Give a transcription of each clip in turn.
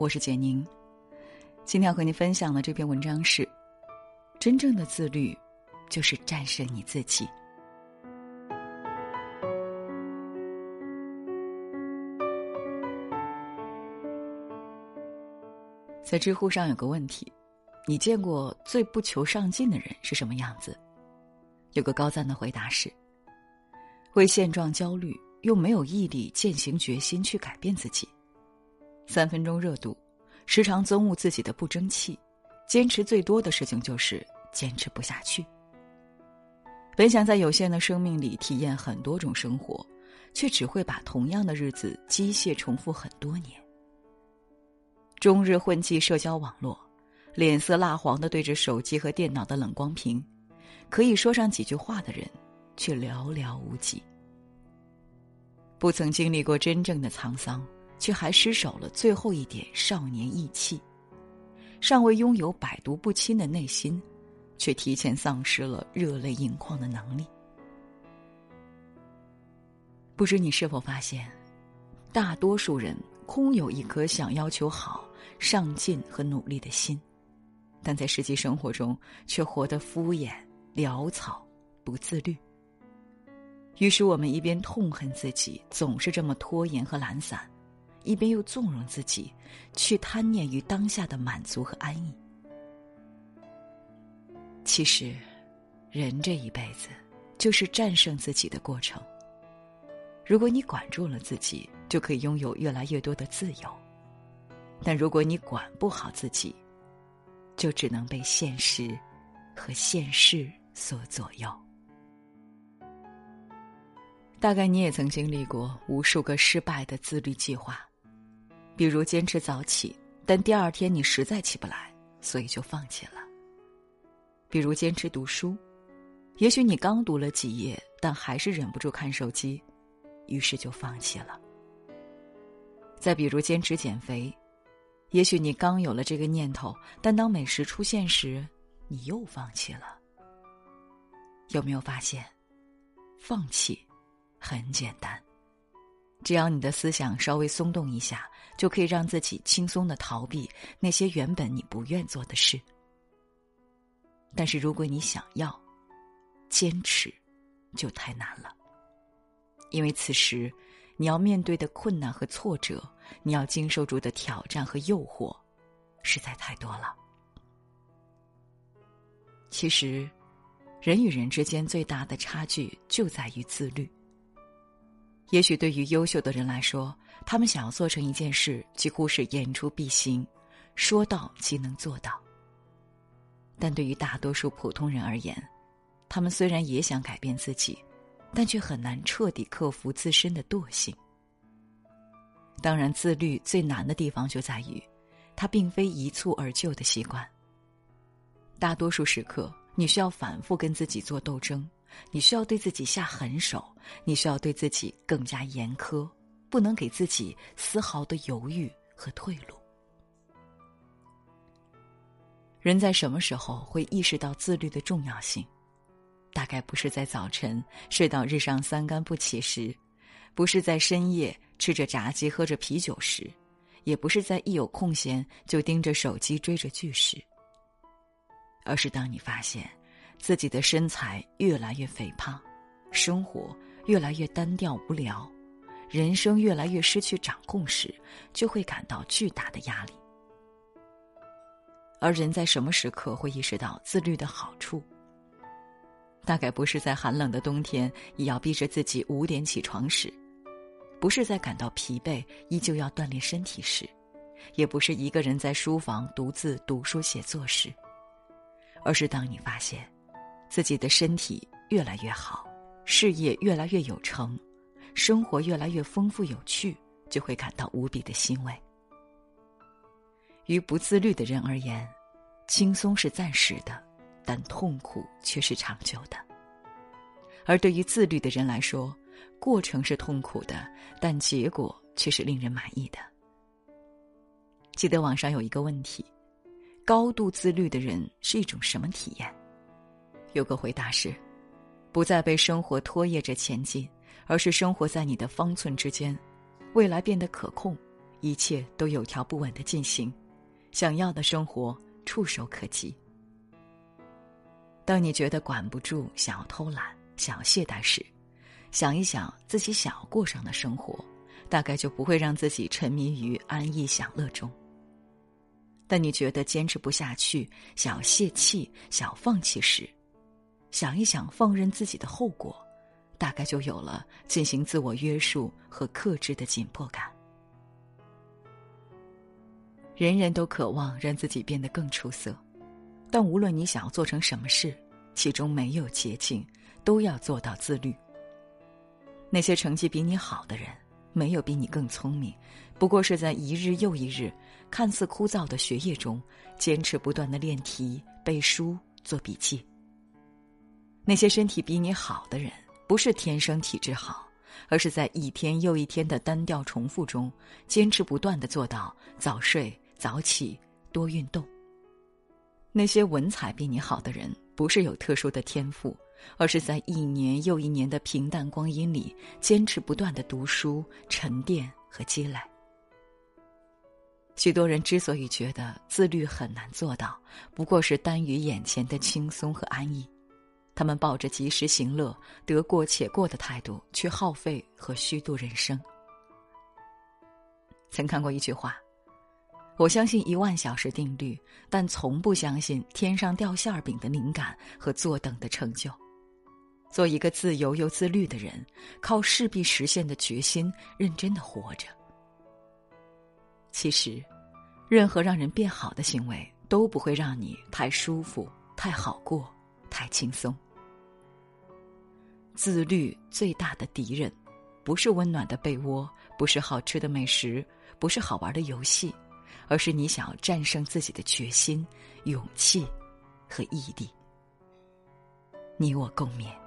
我是简宁。今天要和你分享的这篇文章是：真正的自律，就是战胜你自己。在知乎上有个问题：你见过最不求上进的人是什么样子？有个高赞的回答是：为现状焦虑，又没有毅力践行决心去改变自己。三分钟热度，时常憎恶自己的不争气，坚持最多的事情就是坚持不下去。本想在有限的生命里体验很多种生活，却只会把同样的日子机械重复很多年。终日混迹社交网络，脸色蜡黄的对着手机和电脑的冷光屏，可以说上几句话的人，却寥寥无几。不曾经历过真正的沧桑，却还失守了最后一点少年意气；尚未拥有百毒不侵的内心，却提前丧失了热泪盈眶的能力。不知你是否发现，大多数人空有一颗想要求好。上进和努力的心，但在实际生活中却活得敷衍潦草、不自律。于是我们一边痛恨自己总是这么拖延和懒散，一边又纵容自己去贪念于当下的满足和安逸。其实，人这一辈子就是战胜自己的过程。如果你管住了自己，就可以拥有越来越多的自由。但如果你管不好自己，就只能被现实和现世所左右。大概你也曾经历过无数个失败的自律计划，比如坚持早起，但第二天你实在起不来，所以就放弃了；比如坚持读书，也许你刚读了几页，但还是忍不住看手机，于是就放弃了；再比如坚持减肥。也许你刚有了这个念头，但当美食出现时，你又放弃了。有没有发现，放弃很简单，只要你的思想稍微松动一下，就可以让自己轻松的逃避那些原本你不愿做的事。但是如果你想要坚持，就太难了，因为此时。你要面对的困难和挫折，你要经受住的挑战和诱惑，实在太多了。其实，人与人之间最大的差距就在于自律。也许对于优秀的人来说，他们想要做成一件事，几乎是言出必行，说到即能做到。但对于大多数普通人而言，他们虽然也想改变自己。但却很难彻底克服自身的惰性。当然，自律最难的地方就在于，它并非一蹴而就的习惯。大多数时刻，你需要反复跟自己做斗争，你需要对自己下狠手，你需要对自己更加严苛，不能给自己丝毫的犹豫和退路。人在什么时候会意识到自律的重要性？大概不是在早晨睡到日上三竿不起时，不是在深夜吃着炸鸡喝着啤酒时，也不是在一有空闲就盯着手机追着剧时，而是当你发现自己的身材越来越肥胖，生活越来越单调无聊，人生越来越失去掌控时，就会感到巨大的压力。而人在什么时刻会意识到自律的好处？大概不是在寒冷的冬天也要逼着自己五点起床时，不是在感到疲惫依旧要锻炼身体时，也不是一个人在书房独自读书写作时，而是当你发现，自己的身体越来越好，事业越来越有成，生活越来越丰富有趣，就会感到无比的欣慰。于不自律的人而言，轻松是暂时的。但痛苦却是长久的，而对于自律的人来说，过程是痛苦的，但结果却是令人满意的。记得网上有一个问题：高度自律的人是一种什么体验？有个回答是：不再被生活拖曳着前进，而是生活在你的方寸之间，未来变得可控，一切都有条不紊的进行，想要的生活触手可及。当你觉得管不住，想要偷懒、想要懈怠时，想一想自己想要过上的生活，大概就不会让自己沉迷于安逸享乐中。当你觉得坚持不下去，想要泄气、想要放弃时，想一想放任自己的后果，大概就有了进行自我约束和克制的紧迫感。人人都渴望让自己变得更出色，但无论你想要做成什么事，其中没有捷径，都要做到自律。那些成绩比你好的人，没有比你更聪明，不过是在一日又一日看似枯燥的学业中，坚持不断的练题、背书、做笔记。那些身体比你好的人，不是天生体质好，而是在一天又一天的单调重复中，坚持不断的做到早睡。早起，多运动。那些文采比你好的人，不是有特殊的天赋，而是在一年又一年的平淡光阴里，坚持不断的读书、沉淀和积累。许多人之所以觉得自律很难做到，不过是耽于眼前的轻松和安逸，他们抱着及时行乐、得过且过的态度去耗费和虚度人生。曾看过一句话。我相信一万小时定律，但从不相信天上掉馅儿饼的灵感和坐等的成就。做一个自由又自律的人，靠势必实现的决心，认真的活着。其实，任何让人变好的行为都不会让你太舒服、太好过、太轻松。自律最大的敌人，不是温暖的被窝，不是好吃的美食，不是好玩的游戏。而是你想要战胜自己的决心、勇气和毅力。你我共勉。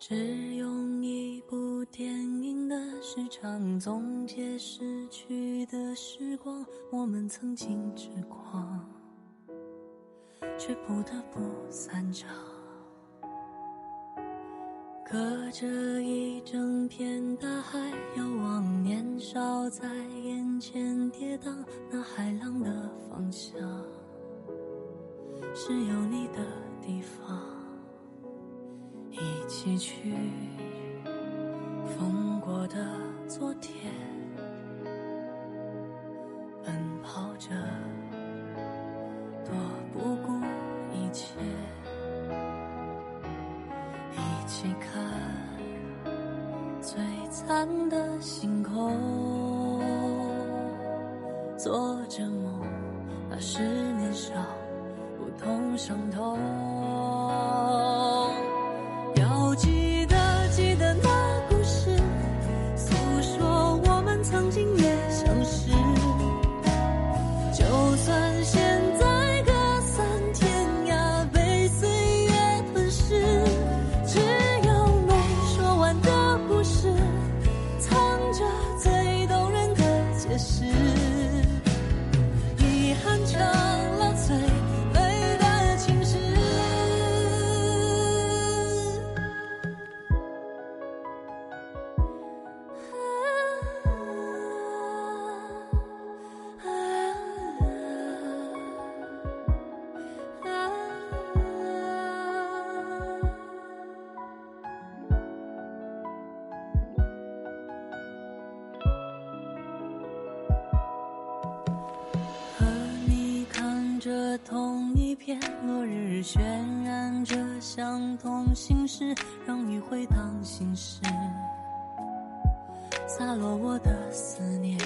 只用一部电影的时长总结逝去的时光，我们曾经痴狂，却不得不散场。隔着一整片大海，遥望年少在眼前跌宕，那海浪的方向是有你的地方。一起去风过的昨天，奔跑着，多不顾一切，一起看璀璨的星空，做着梦，那是年少不懂伤痛。同相同心事，让余晖当心事，洒落我的思念，